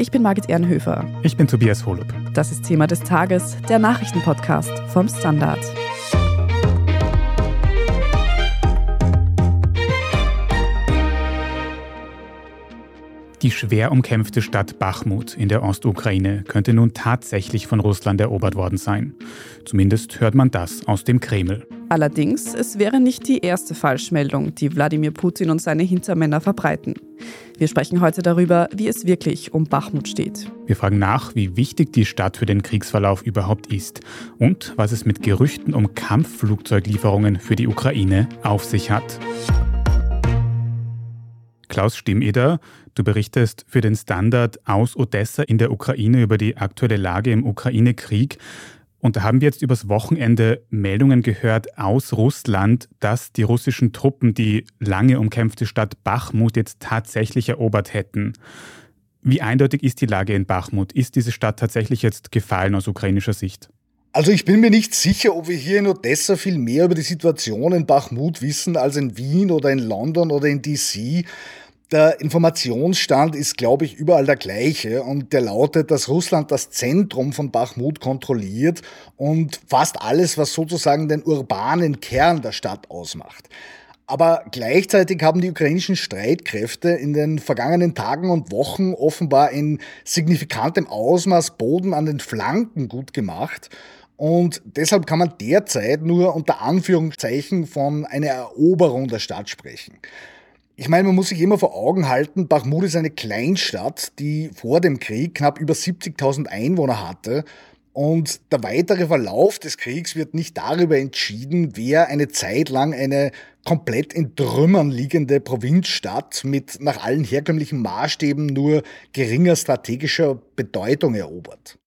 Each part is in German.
Ich bin Margit Ehrenhöfer. Ich bin Tobias Holub. Das ist Thema des Tages, der Nachrichtenpodcast vom Standard. Die schwer umkämpfte Stadt Bachmut in der Ostukraine könnte nun tatsächlich von Russland erobert worden sein. Zumindest hört man das aus dem Kreml. Allerdings, es wäre nicht die erste Falschmeldung, die Wladimir Putin und seine Hintermänner verbreiten. Wir sprechen heute darüber, wie es wirklich um Bachmut steht. Wir fragen nach, wie wichtig die Stadt für den Kriegsverlauf überhaupt ist und was es mit Gerüchten um Kampfflugzeuglieferungen für die Ukraine auf sich hat. Klaus Stimmeder, du berichtest für den Standard aus Odessa in der Ukraine über die aktuelle Lage im Ukraine-Krieg. Und da haben wir jetzt übers Wochenende Meldungen gehört aus Russland, dass die russischen Truppen die lange umkämpfte Stadt Bachmut jetzt tatsächlich erobert hätten. Wie eindeutig ist die Lage in Bachmut? Ist diese Stadt tatsächlich jetzt gefallen aus ukrainischer Sicht? Also ich bin mir nicht sicher, ob wir hier in Odessa viel mehr über die Situation in Bachmut wissen als in Wien oder in London oder in DC. Der Informationsstand ist, glaube ich, überall der gleiche und der lautet, dass Russland das Zentrum von Bachmut kontrolliert und fast alles, was sozusagen den urbanen Kern der Stadt ausmacht. Aber gleichzeitig haben die ukrainischen Streitkräfte in den vergangenen Tagen und Wochen offenbar in signifikantem Ausmaß Boden an den Flanken gut gemacht. Und deshalb kann man derzeit nur unter Anführungszeichen von einer Eroberung der Stadt sprechen. Ich meine, man muss sich immer vor Augen halten, Bachmut ist eine Kleinstadt, die vor dem Krieg knapp über 70.000 Einwohner hatte. Und der weitere Verlauf des Kriegs wird nicht darüber entschieden, wer eine Zeit lang eine komplett in Trümmern liegende Provinzstadt mit nach allen herkömmlichen Maßstäben nur geringer strategischer Bedeutung erobert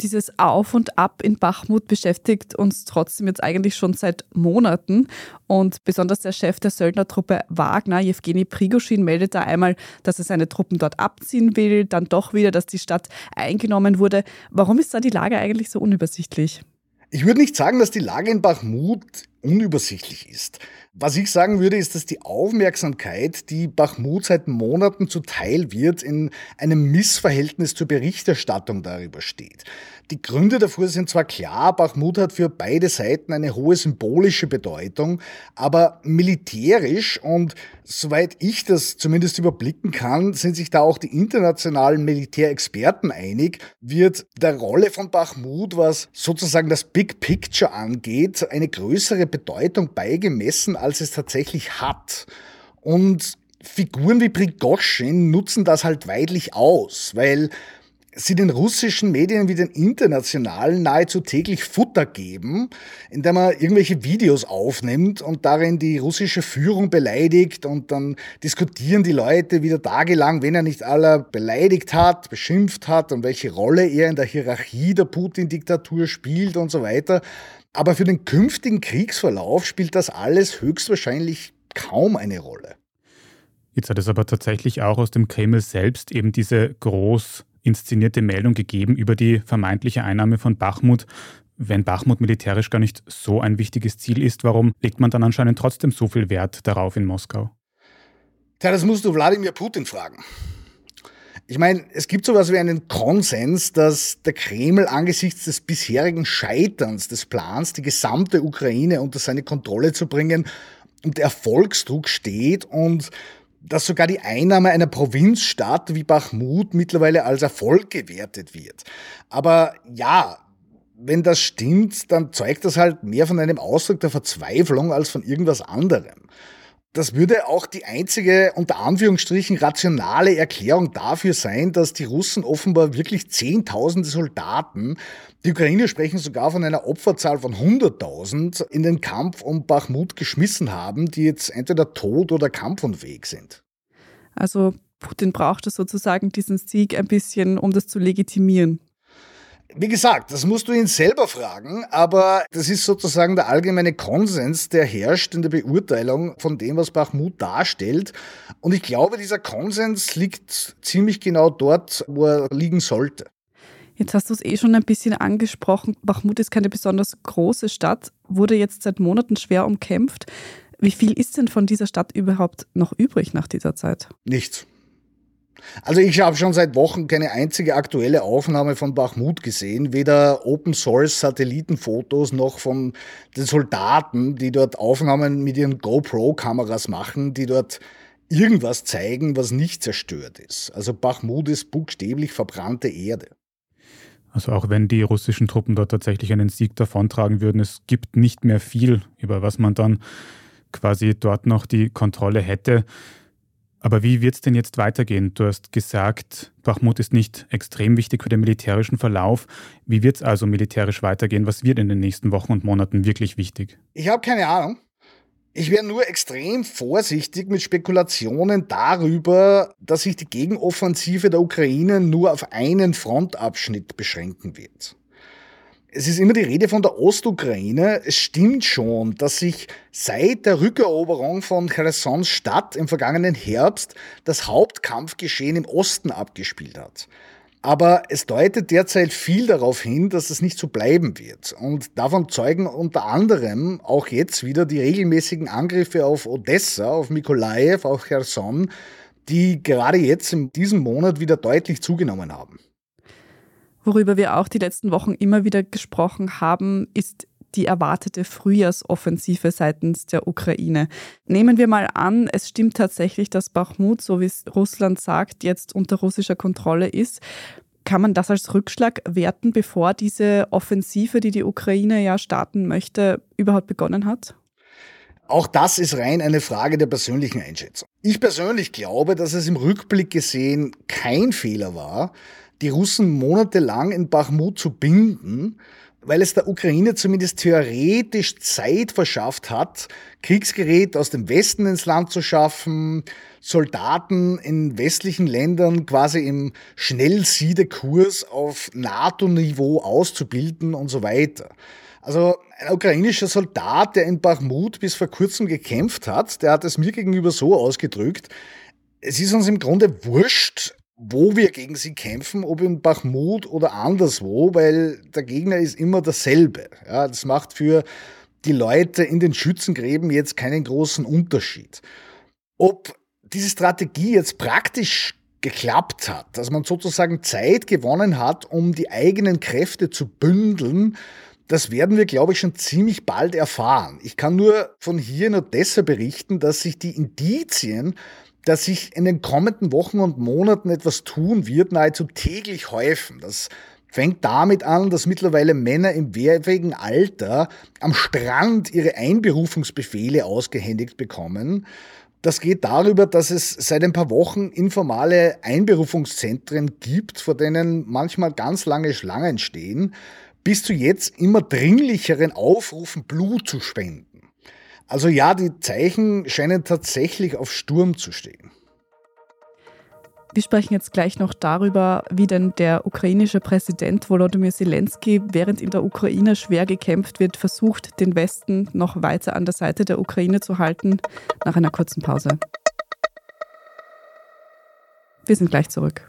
dieses Auf und Ab in Bachmut beschäftigt uns trotzdem jetzt eigentlich schon seit Monaten. Und besonders der Chef der Söldnertruppe Wagner, Jewgeni Prigoschin, meldet da einmal, dass er seine Truppen dort abziehen will, dann doch wieder, dass die Stadt eingenommen wurde. Warum ist da die Lage eigentlich so unübersichtlich? Ich würde nicht sagen, dass die Lage in Bachmut unübersichtlich ist. Was ich sagen würde, ist, dass die Aufmerksamkeit, die Bachmut seit Monaten zuteil wird, in einem Missverhältnis zur Berichterstattung darüber steht. Die Gründe dafür sind zwar klar, Bachmut hat für beide Seiten eine hohe symbolische Bedeutung, aber militärisch und soweit ich das zumindest überblicken kann, sind sich da auch die internationalen Militärexperten einig, wird der Rolle von Bachmut, was sozusagen das Big Picture angeht, eine größere Bedeutung beigemessen, als es tatsächlich hat. Und Figuren wie Prigoschin nutzen das halt weidlich aus, weil sie den russischen Medien wie den internationalen nahezu täglich Futter geben, indem man irgendwelche Videos aufnimmt und darin die russische Führung beleidigt und dann diskutieren die Leute wieder tagelang, wenn er nicht aller beleidigt hat, beschimpft hat und welche Rolle er in der Hierarchie der Putin-Diktatur spielt und so weiter. Aber für den künftigen Kriegsverlauf spielt das alles höchstwahrscheinlich kaum eine Rolle. Jetzt hat es aber tatsächlich auch aus dem Kreml selbst eben diese groß inszenierte Meldung gegeben über die vermeintliche Einnahme von Bachmut. Wenn Bachmut militärisch gar nicht so ein wichtiges Ziel ist, warum legt man dann anscheinend trotzdem so viel Wert darauf in Moskau? Tja, das musst du Wladimir Putin fragen. Ich meine, es gibt sowas wie einen Konsens, dass der Kreml angesichts des bisherigen Scheiterns des Plans, die gesamte Ukraine unter seine Kontrolle zu bringen, unter Erfolgsdruck steht und dass sogar die Einnahme einer Provinzstadt wie Bachmut mittlerweile als Erfolg gewertet wird. Aber ja, wenn das stimmt, dann zeugt das halt mehr von einem Ausdruck der Verzweiflung als von irgendwas anderem. Das würde auch die einzige unter Anführungsstrichen rationale Erklärung dafür sein, dass die Russen offenbar wirklich Zehntausende Soldaten, die Ukrainer sprechen sogar von einer Opferzahl von 100.000, in den Kampf um Bachmut geschmissen haben, die jetzt entweder tot oder kampfunfähig sind. Also Putin brauchte sozusagen diesen Sieg ein bisschen, um das zu legitimieren. Wie gesagt, das musst du ihn selber fragen, aber das ist sozusagen der allgemeine Konsens, der herrscht in der Beurteilung von dem, was Bachmut darstellt. Und ich glaube, dieser Konsens liegt ziemlich genau dort, wo er liegen sollte. Jetzt hast du es eh schon ein bisschen angesprochen. Bachmut ist keine besonders große Stadt, wurde jetzt seit Monaten schwer umkämpft. Wie viel ist denn von dieser Stadt überhaupt noch übrig nach dieser Zeit? Nichts. Also ich habe schon seit Wochen keine einzige aktuelle Aufnahme von Bachmut gesehen, weder Open Source Satellitenfotos noch von den Soldaten, die dort Aufnahmen mit ihren GoPro-Kameras machen, die dort irgendwas zeigen, was nicht zerstört ist. Also Bachmut ist buchstäblich verbrannte Erde. Also auch wenn die russischen Truppen dort tatsächlich einen Sieg davontragen würden, es gibt nicht mehr viel, über was man dann quasi dort noch die Kontrolle hätte. Aber wie wird es denn jetzt weitergehen? Du hast gesagt, Bachmut ist nicht extrem wichtig für den militärischen Verlauf. Wie wird es also militärisch weitergehen? Was wird in den nächsten Wochen und Monaten wirklich wichtig? Ich habe keine Ahnung. Ich wäre nur extrem vorsichtig mit Spekulationen darüber, dass sich die Gegenoffensive der Ukraine nur auf einen Frontabschnitt beschränken wird. Es ist immer die Rede von der Ostukraine. Es stimmt schon, dass sich seit der Rückeroberung von Chersons Stadt im vergangenen Herbst das Hauptkampfgeschehen im Osten abgespielt hat. Aber es deutet derzeit viel darauf hin, dass es nicht so bleiben wird. Und davon zeugen unter anderem auch jetzt wieder die regelmäßigen Angriffe auf Odessa, auf Mikolaev, auf Cherson, die gerade jetzt in diesem Monat wieder deutlich zugenommen haben. Worüber wir auch die letzten Wochen immer wieder gesprochen haben, ist die erwartete Frühjahrsoffensive seitens der Ukraine. Nehmen wir mal an, es stimmt tatsächlich, dass Bachmut, so wie es Russland sagt, jetzt unter russischer Kontrolle ist. Kann man das als Rückschlag werten, bevor diese Offensive, die die Ukraine ja starten möchte, überhaupt begonnen hat? Auch das ist rein eine Frage der persönlichen Einschätzung. Ich persönlich glaube, dass es im Rückblick gesehen kein Fehler war, die Russen monatelang in Bachmut zu binden, weil es der Ukraine zumindest theoretisch Zeit verschafft hat, Kriegsgerät aus dem Westen ins Land zu schaffen, Soldaten in westlichen Ländern quasi im Schnellsiedekurs auf NATO-Niveau auszubilden und so weiter. Also ein ukrainischer Soldat, der in Bachmut bis vor kurzem gekämpft hat, der hat es mir gegenüber so ausgedrückt, es ist uns im Grunde wurscht, wo wir gegen sie kämpfen, ob in Bachmut oder anderswo, weil der Gegner ist immer dasselbe. Ja, das macht für die Leute in den Schützengräben jetzt keinen großen Unterschied. Ob diese Strategie jetzt praktisch geklappt hat, dass man sozusagen Zeit gewonnen hat, um die eigenen Kräfte zu bündeln, das werden wir, glaube ich, schon ziemlich bald erfahren. Ich kann nur von hier in Odessa berichten, dass sich die Indizien dass sich in den kommenden Wochen und Monaten etwas tun wird, nahezu täglich häufen. Das fängt damit an, dass mittlerweile Männer im wehrfähigen Alter am Strand ihre Einberufungsbefehle ausgehändigt bekommen. Das geht darüber, dass es seit ein paar Wochen informale Einberufungszentren gibt, vor denen manchmal ganz lange Schlangen stehen, bis zu jetzt immer dringlicheren Aufrufen, Blut zu spenden. Also ja, die Zeichen scheinen tatsächlich auf Sturm zu stehen. Wir sprechen jetzt gleich noch darüber, wie denn der ukrainische Präsident Volodymyr Zelensky, während in der Ukraine schwer gekämpft wird, versucht, den Westen noch weiter an der Seite der Ukraine zu halten, nach einer kurzen Pause. Wir sind gleich zurück.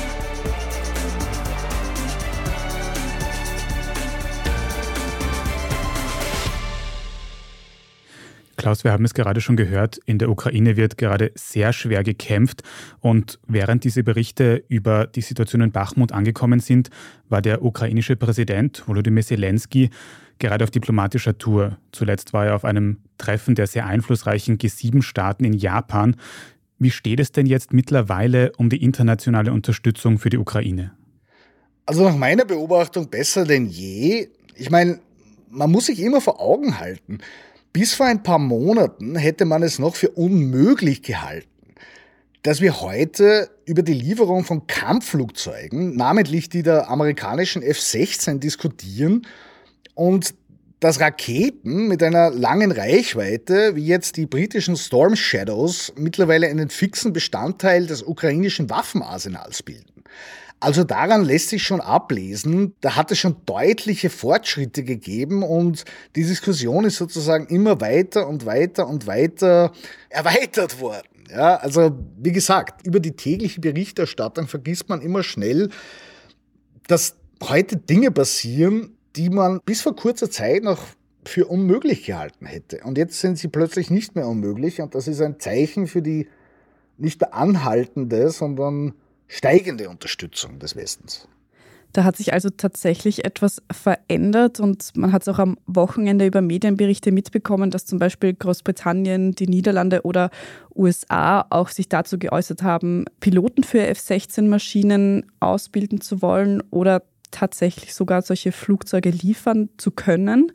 Klaus, wir haben es gerade schon gehört, in der Ukraine wird gerade sehr schwer gekämpft und während diese Berichte über die Situation in Bachmut angekommen sind, war der ukrainische Präsident Volodymyr Zelensky gerade auf diplomatischer Tour. Zuletzt war er auf einem Treffen der sehr einflussreichen G7-Staaten in Japan. Wie steht es denn jetzt mittlerweile um die internationale Unterstützung für die Ukraine? Also nach meiner Beobachtung besser denn je. Ich meine, man muss sich immer vor Augen halten, bis vor ein paar Monaten hätte man es noch für unmöglich gehalten, dass wir heute über die Lieferung von Kampfflugzeugen, namentlich die der amerikanischen F-16, diskutieren und dass Raketen mit einer langen Reichweite, wie jetzt die britischen Storm Shadows, mittlerweile einen fixen Bestandteil des ukrainischen Waffenarsenals bilden. Also daran lässt sich schon ablesen, da hat es schon deutliche Fortschritte gegeben und die Diskussion ist sozusagen immer weiter und weiter und weiter erweitert worden. Ja, also wie gesagt, über die tägliche Berichterstattung vergisst man immer schnell, dass heute Dinge passieren, die man bis vor kurzer Zeit noch für unmöglich gehalten hätte. Und jetzt sind sie plötzlich nicht mehr unmöglich und das ist ein Zeichen für die nicht mehr anhaltende, sondern steigende Unterstützung des Westens. Da hat sich also tatsächlich etwas verändert und man hat es auch am Wochenende über Medienberichte mitbekommen, dass zum Beispiel Großbritannien, die Niederlande oder USA auch sich dazu geäußert haben, Piloten für F-16-Maschinen ausbilden zu wollen oder tatsächlich sogar solche Flugzeuge liefern zu können.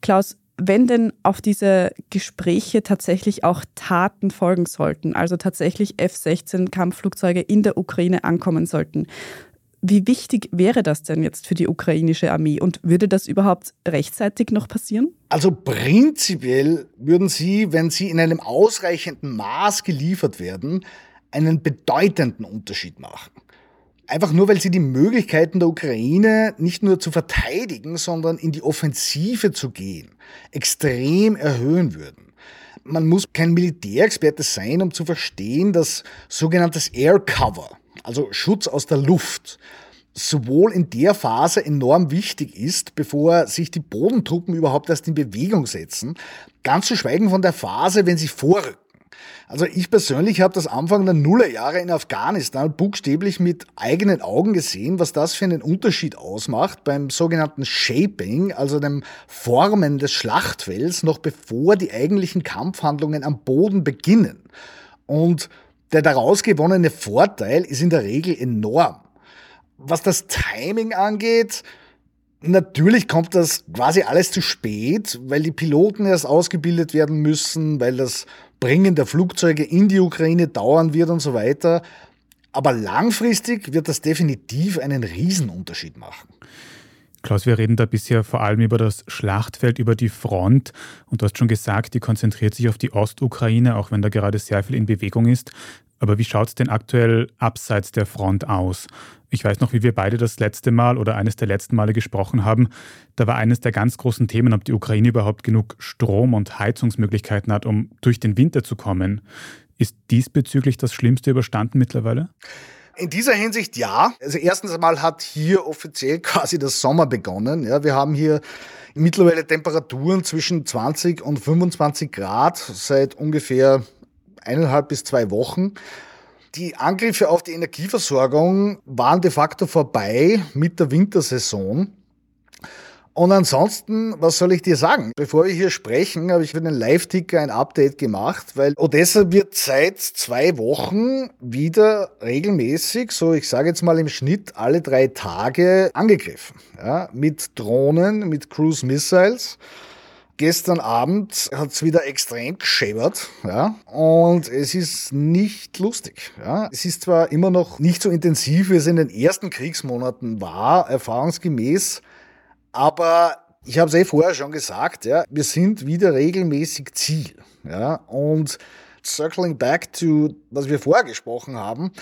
Klaus, wenn denn auf diese Gespräche tatsächlich auch Taten folgen sollten, also tatsächlich F-16 Kampfflugzeuge in der Ukraine ankommen sollten, wie wichtig wäre das denn jetzt für die ukrainische Armee und würde das überhaupt rechtzeitig noch passieren? Also prinzipiell würden sie, wenn sie in einem ausreichenden Maß geliefert werden, einen bedeutenden Unterschied machen. Einfach nur, weil sie die Möglichkeiten der Ukraine nicht nur zu verteidigen, sondern in die Offensive zu gehen, extrem erhöhen würden. Man muss kein Militärexperte sein, um zu verstehen, dass sogenanntes Air Cover, also Schutz aus der Luft, sowohl in der Phase enorm wichtig ist, bevor sich die Bodentruppen überhaupt erst in Bewegung setzen, ganz zu schweigen von der Phase, wenn sie vorrücken. Also ich persönlich habe das Anfang der Nullerjahre in Afghanistan buchstäblich mit eigenen Augen gesehen, was das für einen Unterschied ausmacht beim sogenannten Shaping, also dem Formen des Schlachtfelds, noch bevor die eigentlichen Kampfhandlungen am Boden beginnen. Und der daraus gewonnene Vorteil ist in der Regel enorm. Was das Timing angeht, Natürlich kommt das quasi alles zu spät, weil die Piloten erst ausgebildet werden müssen, weil das Bringen der Flugzeuge in die Ukraine dauern wird und so weiter. Aber langfristig wird das definitiv einen Riesenunterschied machen. Klaus, wir reden da bisher vor allem über das Schlachtfeld, über die Front. Und du hast schon gesagt, die konzentriert sich auf die Ostukraine, auch wenn da gerade sehr viel in Bewegung ist. Aber wie schaut es denn aktuell abseits der Front aus? Ich weiß noch, wie wir beide das letzte Mal oder eines der letzten Male gesprochen haben. Da war eines der ganz großen Themen, ob die Ukraine überhaupt genug Strom und Heizungsmöglichkeiten hat, um durch den Winter zu kommen. Ist diesbezüglich das Schlimmste überstanden mittlerweile? In dieser Hinsicht ja. Also erstens einmal hat hier offiziell quasi das Sommer begonnen. Ja, wir haben hier mittlerweile Temperaturen zwischen 20 und 25 Grad seit ungefähr eineinhalb bis zwei Wochen. Die Angriffe auf die Energieversorgung waren de facto vorbei mit der Wintersaison. Und ansonsten, was soll ich dir sagen? Bevor wir hier sprechen, habe ich für den Live-Ticker ein Update gemacht, weil Odessa wird seit zwei Wochen wieder regelmäßig, so ich sage jetzt mal im Schnitt alle drei Tage angegriffen. Ja, mit Drohnen, mit Cruise Missiles. Gestern Abend hat es wieder extrem geschäbert, ja, und es ist nicht lustig, ja. Es ist zwar immer noch nicht so intensiv, wie es in den ersten Kriegsmonaten war, erfahrungsgemäß, aber ich habe es eh vorher schon gesagt, ja, wir sind wieder regelmäßig Ziel, ja, und circling back to, was wir vorher gesprochen haben,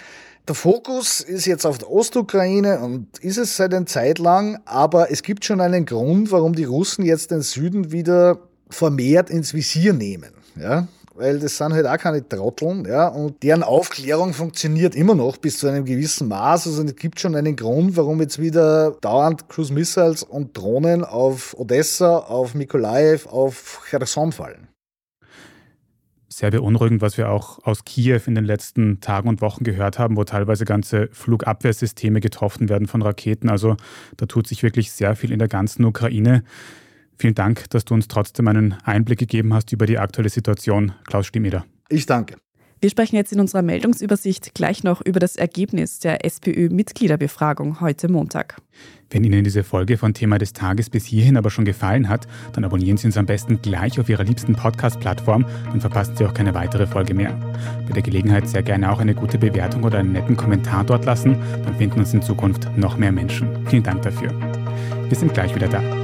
der Fokus ist jetzt auf der Ostukraine und ist es seit einer Zeit lang, aber es gibt schon einen Grund, warum die Russen jetzt den Süden wieder vermehrt ins Visier nehmen. Ja? Weil das sind halt auch keine Trotteln, ja, und deren Aufklärung funktioniert immer noch bis zu einem gewissen Maß. Also es gibt schon einen Grund, warum jetzt wieder dauernd Cruise Missiles und Drohnen auf Odessa, auf Mikolaev, auf Cherson fallen sehr beunruhigend, was wir auch aus Kiew in den letzten Tagen und Wochen gehört haben, wo teilweise ganze Flugabwehrsysteme getroffen werden von Raketen. Also da tut sich wirklich sehr viel in der ganzen Ukraine. Vielen Dank, dass du uns trotzdem einen Einblick gegeben hast über die aktuelle Situation. Klaus Stimmeder. Ich danke. Wir sprechen jetzt in unserer Meldungsübersicht gleich noch über das Ergebnis der SPÖ-Mitgliederbefragung heute Montag. Wenn Ihnen diese Folge von Thema des Tages bis hierhin aber schon gefallen hat, dann abonnieren Sie uns am besten gleich auf Ihrer liebsten Podcast-Plattform, dann verpassen Sie auch keine weitere Folge mehr. Bei der Gelegenheit sehr gerne auch eine gute Bewertung oder einen netten Kommentar dort lassen, dann finden uns in Zukunft noch mehr Menschen. Vielen Dank dafür. Wir sind gleich wieder da.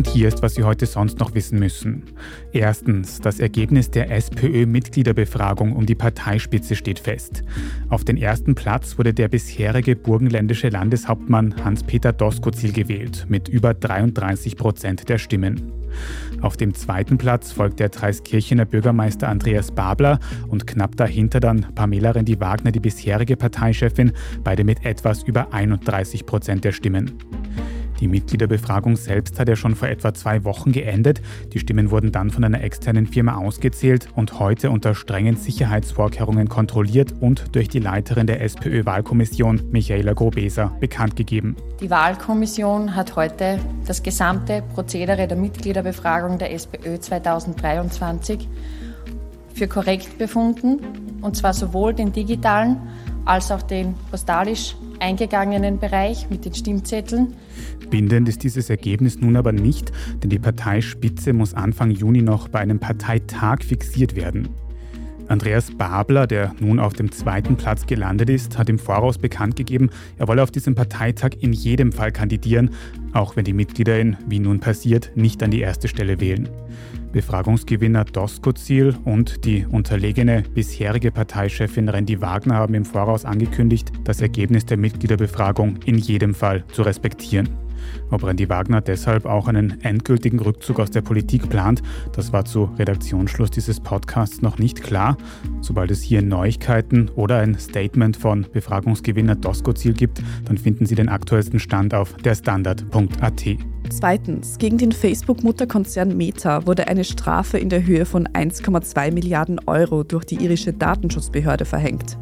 Und hier ist, was Sie heute sonst noch wissen müssen. Erstens, das Ergebnis der SPÖ-Mitgliederbefragung um die Parteispitze steht fest. Auf den ersten Platz wurde der bisherige burgenländische Landeshauptmann Hans-Peter Doskozil gewählt, mit über 33 Prozent der Stimmen. Auf dem zweiten Platz folgt der Dreiskirchener Bürgermeister Andreas Babler und knapp dahinter dann Pamela Rendi-Wagner, die bisherige Parteichefin, beide mit etwas über 31 Prozent der Stimmen. Die Mitgliederbefragung selbst hat ja schon vor etwa zwei Wochen geendet. Die Stimmen wurden dann von einer externen Firma ausgezählt und heute unter strengen Sicherheitsvorkehrungen kontrolliert und durch die Leiterin der SPÖ-Wahlkommission, Michaela Grobeser, bekannt gegeben. Die Wahlkommission hat heute das gesamte Prozedere der Mitgliederbefragung der SPÖ 2023 für korrekt befunden, und zwar sowohl den digitalen als auch den postalisch eingegangenen Bereich mit den Stimmzetteln. Bindend ist dieses Ergebnis nun aber nicht, denn die Parteispitze muss Anfang Juni noch bei einem Parteitag fixiert werden. Andreas Babler, der nun auf dem zweiten Platz gelandet ist, hat im Voraus bekannt gegeben, er wolle auf diesem Parteitag in jedem Fall kandidieren, auch wenn die Mitglieder ihn, wie nun passiert, nicht an die erste Stelle wählen. Befragungsgewinner Doskozil und die unterlegene bisherige Parteichefin Randy Wagner haben im Voraus angekündigt, das Ergebnis der Mitgliederbefragung in jedem Fall zu respektieren. Ob Randy Wagner deshalb auch einen endgültigen Rückzug aus der Politik plant, das war zu Redaktionsschluss dieses Podcasts noch nicht klar. Sobald es hier Neuigkeiten oder ein Statement von Befragungsgewinner Doskozil gibt, dann finden Sie den aktuellsten Stand auf derstandard.at. Zweitens, gegen den Facebook-Mutterkonzern Meta wurde eine Strafe in der Höhe von 1,2 Milliarden Euro durch die irische Datenschutzbehörde verhängt.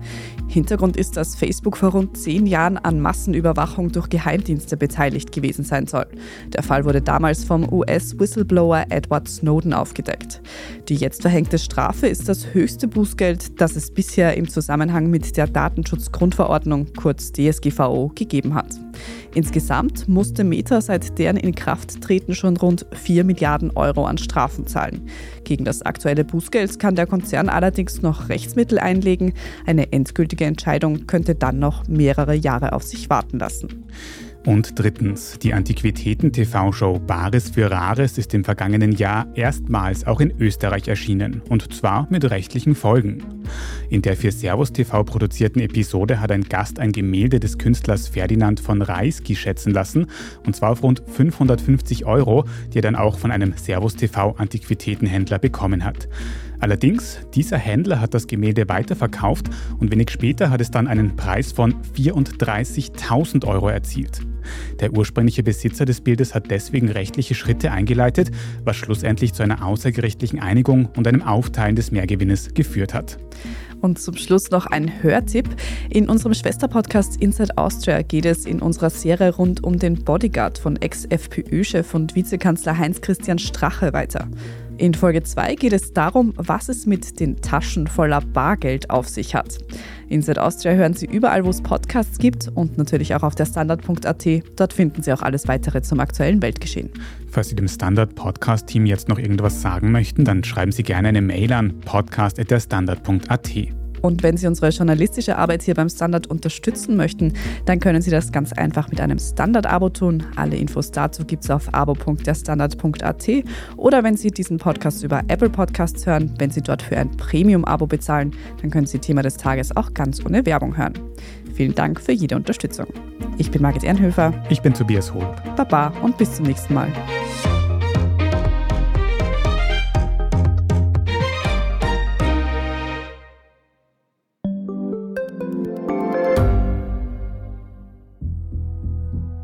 Hintergrund ist, dass Facebook vor rund zehn Jahren an Massenüberwachung durch Geheimdienste beteiligt gewesen sein soll. Der Fall wurde damals vom US-Whistleblower Edward Snowden aufgedeckt. Die jetzt verhängte Strafe ist das höchste Bußgeld, das es bisher im Zusammenhang mit der Datenschutzgrundverordnung, kurz DSGVO, gegeben hat. Insgesamt musste Meta seit deren Inkrafttreten schon rund 4 Milliarden Euro an Strafen zahlen. Gegen das aktuelle Bußgeld kann der Konzern allerdings noch Rechtsmittel einlegen. Eine endgültige Entscheidung könnte dann noch mehrere Jahre auf sich warten lassen. Und drittens, die Antiquitäten-TV-Show Bares für Rares ist im vergangenen Jahr erstmals auch in Österreich erschienen. Und zwar mit rechtlichen Folgen. In der für Servus TV produzierten Episode hat ein Gast ein Gemälde des Künstlers Ferdinand von Reisky schätzen lassen. Und zwar auf rund 550 Euro, die er dann auch von einem Servus TV Antiquitätenhändler bekommen hat. Allerdings, dieser Händler hat das Gemälde weiterverkauft und wenig später hat es dann einen Preis von 34.000 Euro erzielt. Der ursprüngliche Besitzer des Bildes hat deswegen rechtliche Schritte eingeleitet, was schlussendlich zu einer außergerichtlichen Einigung und einem Aufteilen des Mehrgewinnes geführt hat. Und zum Schluss noch ein Hörtipp. In unserem Schwesterpodcast Inside Austria geht es in unserer Serie rund um den Bodyguard von Ex-FPÖ-Chef und Vizekanzler Heinz-Christian Strache weiter. In Folge 2 geht es darum, was es mit den Taschen voller Bargeld auf sich hat. Inside Austria hören Sie überall, wo es Podcasts gibt und natürlich auch auf der Standard.at. Dort finden Sie auch alles weitere zum aktuellen Weltgeschehen. Falls Sie dem Standard-Podcast-Team jetzt noch irgendwas sagen möchten, dann schreiben Sie gerne eine Mail an podcast.derstandard.at. Und wenn Sie unsere journalistische Arbeit hier beim Standard unterstützen möchten, dann können Sie das ganz einfach mit einem Standard-Abo tun. Alle Infos dazu gibt es auf abo.derstandard.at oder wenn Sie diesen Podcast über Apple Podcasts hören, wenn Sie dort für ein Premium-Abo bezahlen, dann können Sie Thema des Tages auch ganz ohne Werbung hören. Vielen Dank für jede Unterstützung. Ich bin Margit Ehrenhöfer. Ich bin Tobias Holb. Baba und bis zum nächsten Mal.